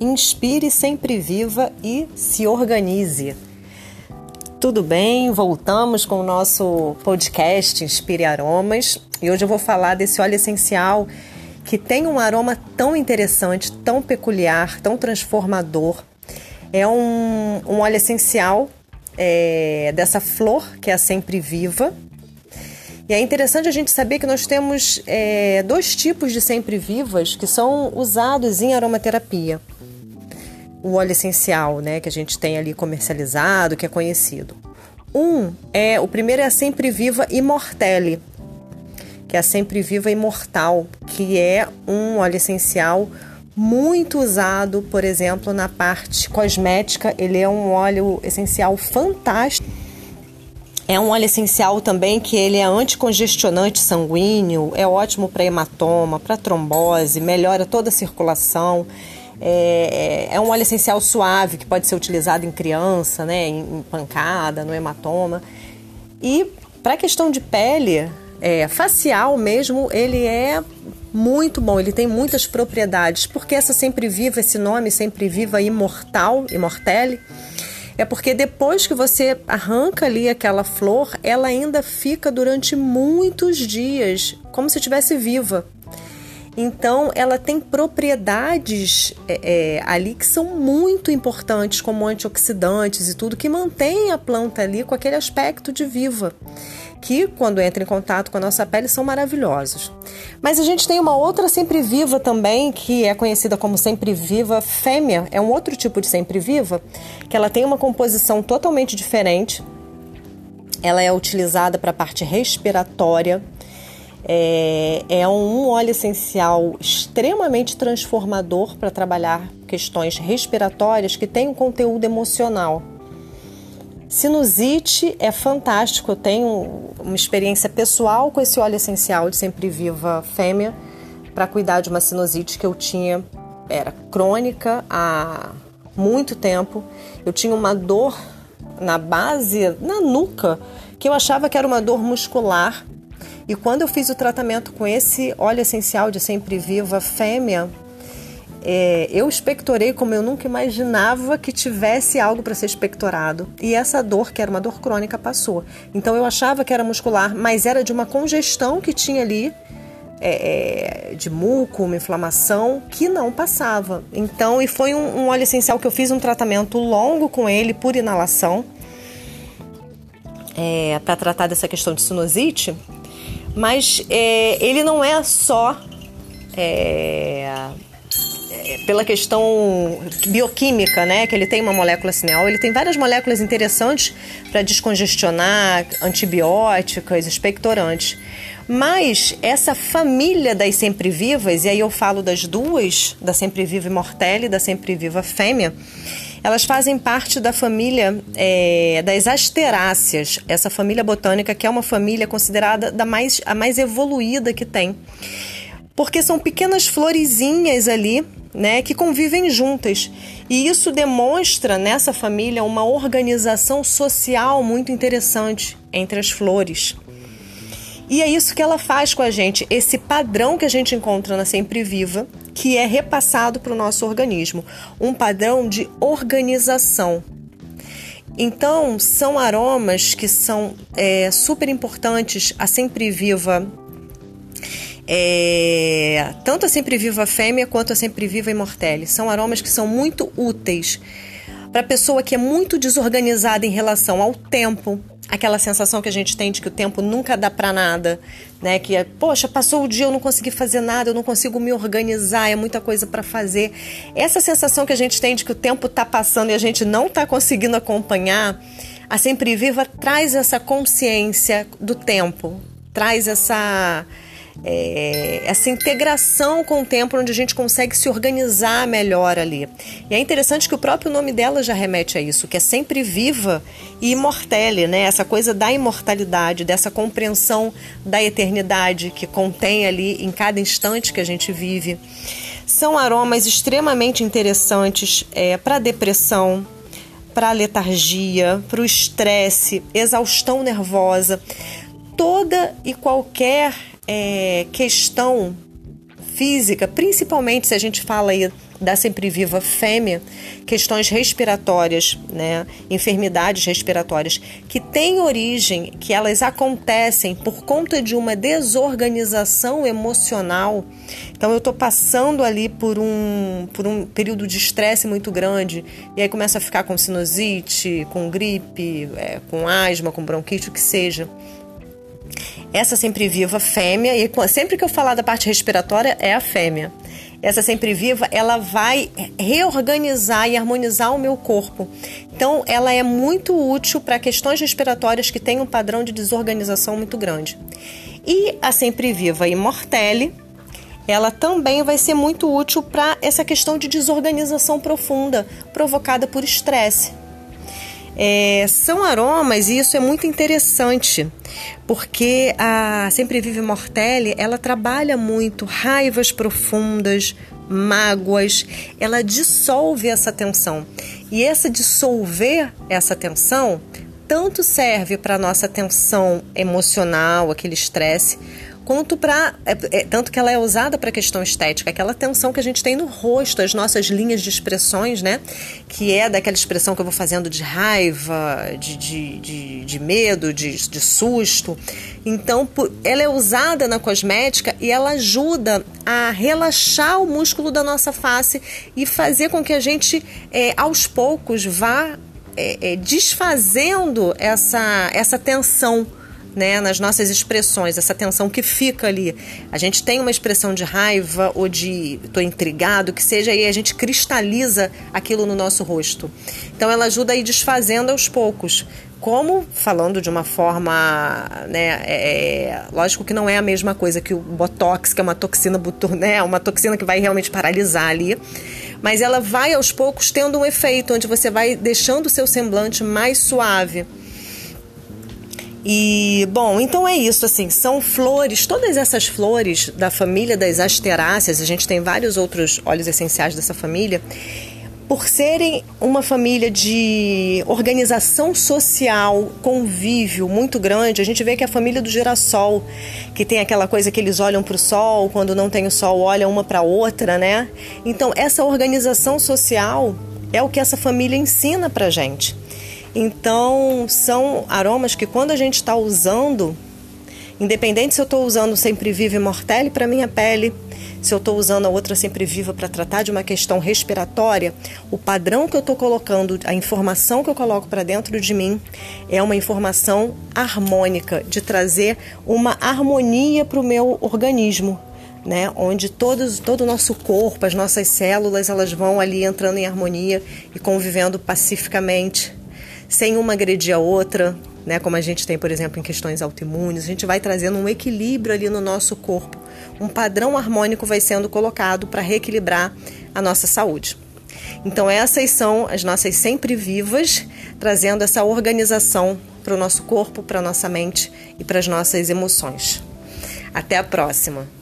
inspire sempre viva e se organize. Tudo bem? Voltamos com o nosso podcast Inspire Aromas e hoje eu vou falar desse óleo essencial que tem um aroma tão interessante, tão peculiar, tão transformador. É um, um óleo essencial é, dessa flor que é sempre viva. E é interessante a gente saber que nós temos é, dois tipos de sempre vivas que são usados em aromaterapia o óleo essencial, né, que a gente tem ali comercializado, que é conhecido. Um é o primeiro é a sempre viva Immortelle, que é a sempre viva imortal, que é um óleo essencial muito usado, por exemplo, na parte cosmética. Ele é um óleo essencial fantástico. É um óleo essencial também que ele é anticongestionante sanguíneo, é ótimo para hematoma, para trombose, melhora toda a circulação. É, é, é, um óleo essencial suave que pode ser utilizado em criança, né, em, pancada, no hematoma. E para a questão de pele, é, facial mesmo, ele é muito bom, ele tem muitas propriedades, porque essa sempre viva, esse nome sempre viva imortal, imortelle, é porque depois que você arranca ali aquela flor, ela ainda fica durante muitos dias, como se estivesse viva. Então, ela tem propriedades é, é, ali que são muito importantes, como antioxidantes e tudo, que mantém a planta ali com aquele aspecto de viva, que quando entra em contato com a nossa pele são maravilhosos. Mas a gente tem uma outra sempre viva também, que é conhecida como sempre viva fêmea, é um outro tipo de sempre viva, que ela tem uma composição totalmente diferente. Ela é utilizada para a parte respiratória é, é um óleo essencial extremamente transformador para trabalhar questões respiratórias que tem um conteúdo emocional. Sinusite é fantástico, eu tenho uma experiência pessoal com esse óleo essencial de Sempre Viva Fêmea para cuidar de uma sinusite que eu tinha, era crônica há muito tempo. Eu tinha uma dor na base, na nuca, que eu achava que era uma dor muscular e quando eu fiz o tratamento com esse óleo essencial de sempre viva fêmea, é, eu expectorei como eu nunca imaginava que tivesse algo para ser expectorado. E essa dor, que era uma dor crônica, passou. Então eu achava que era muscular, mas era de uma congestão que tinha ali, é, é, de muco, uma inflamação, que não passava. Então, e foi um, um óleo essencial que eu fiz um tratamento longo com ele, por inalação, é, para tratar dessa questão de sinusite. Mas é, ele não é só é, é, pela questão bioquímica, né? Que ele tem uma molécula cineol, ele tem várias moléculas interessantes para descongestionar, antibióticas, expectorantes. Mas essa família das sempre vivas, e aí eu falo das duas, da sempre viva Immortelle e da sempre viva fêmea, elas fazem parte da família é, das asteráceas, essa família botânica que é uma família considerada da mais, a mais evoluída que tem. Porque são pequenas florezinhas ali né, que convivem juntas. E isso demonstra nessa família uma organização social muito interessante entre as flores. E é isso que ela faz com a gente, esse padrão que a gente encontra na Sempre Viva, que é repassado para o nosso organismo, um padrão de organização. Então, são aromas que são é, super importantes. A Sempre Viva, é, tanto a Sempre Viva Fêmea quanto a Sempre Viva Immortelle, são aromas que são muito úteis para a pessoa que é muito desorganizada em relação ao tempo, aquela sensação que a gente tem de que o tempo nunca dá para nada, né? Que é, poxa, passou o dia, eu não consegui fazer nada, eu não consigo me organizar, é muita coisa para fazer. Essa sensação que a gente tem de que o tempo está passando e a gente não está conseguindo acompanhar, a Sempre Viva traz essa consciência do tempo, traz essa é, essa integração com o tempo, onde a gente consegue se organizar melhor ali. E é interessante que o próprio nome dela já remete a isso, que é sempre viva e imortele, né? Essa coisa da imortalidade, dessa compreensão da eternidade que contém ali em cada instante que a gente vive. São aromas extremamente interessantes é, para depressão, para letargia, para o estresse, exaustão nervosa, toda e qualquer é, questão física, principalmente se a gente fala aí da sempre viva fêmea questões respiratórias, né, enfermidades respiratórias que têm origem, que elas acontecem por conta de uma desorganização emocional. Então eu estou passando ali por um, por um período de estresse muito grande e aí começa a ficar com sinusite, com gripe, é, com asma, com bronquite, o que seja essa sempre viva fêmea, e sempre que eu falar da parte respiratória, é a fêmea essa sempre viva, ela vai reorganizar e harmonizar o meu corpo. Então, ela é muito útil para questões respiratórias que têm um padrão de desorganização muito grande. E a sempre viva Immortelle, ela também vai ser muito útil para essa questão de desorganização profunda provocada por estresse. É, são aromas e isso é muito interessante, porque a Sempre Vive Mortelle, ela trabalha muito raivas profundas, mágoas, ela dissolve essa tensão. E essa dissolver essa tensão tanto serve para nossa tensão emocional, aquele estresse, quanto para. É, é, tanto que ela é usada para questão estética, aquela tensão que a gente tem no rosto, as nossas linhas de expressões, né? Que é daquela expressão que eu vou fazendo de raiva, de, de, de, de medo, de, de susto. Então, ela é usada na cosmética e ela ajuda a relaxar o músculo da nossa face e fazer com que a gente, é, aos poucos, vá é, é, desfazendo essa, essa tensão né, nas nossas expressões, essa tensão que fica ali. A gente tem uma expressão de raiva ou de estou intrigado, que seja, e a gente cristaliza aquilo no nosso rosto. Então ela ajuda a ir desfazendo aos poucos. Como, falando de uma forma, né, é, é lógico que não é a mesma coisa que o Botox, que é uma toxina, né, uma toxina que vai realmente paralisar ali, mas ela vai aos poucos tendo um efeito onde você vai deixando o seu semblante mais suave. E, bom, então é isso, assim, são flores, todas essas flores da família das asteráceas, a gente tem vários outros óleos essenciais dessa família, por serem uma família de organização social, convívio muito grande, a gente vê que a família do girassol, que tem aquela coisa que eles olham para o sol, quando não tem o sol, olham uma para outra, né? Então, essa organização social é o que essa família ensina para gente. Então, são aromas que quando a gente está usando, independente se eu estou usando Sempre Viva e Mortelle para minha pele, se eu estou usando a outra Sempre Viva para tratar de uma questão respiratória, o padrão que eu estou colocando, a informação que eu coloco para dentro de mim é uma informação harmônica, de trazer uma harmonia para o meu organismo, né, onde todos, todo o nosso corpo, as nossas células, elas vão ali entrando em harmonia e convivendo pacificamente sem uma agredir a outra, né? Como a gente tem, por exemplo, em questões autoimunes, a gente vai trazendo um equilíbrio ali no nosso corpo. Um padrão harmônico vai sendo colocado para reequilibrar a nossa saúde. Então, essas são as nossas sempre vivas, trazendo essa organização para o nosso corpo, para a nossa mente e para as nossas emoções. Até a próxima!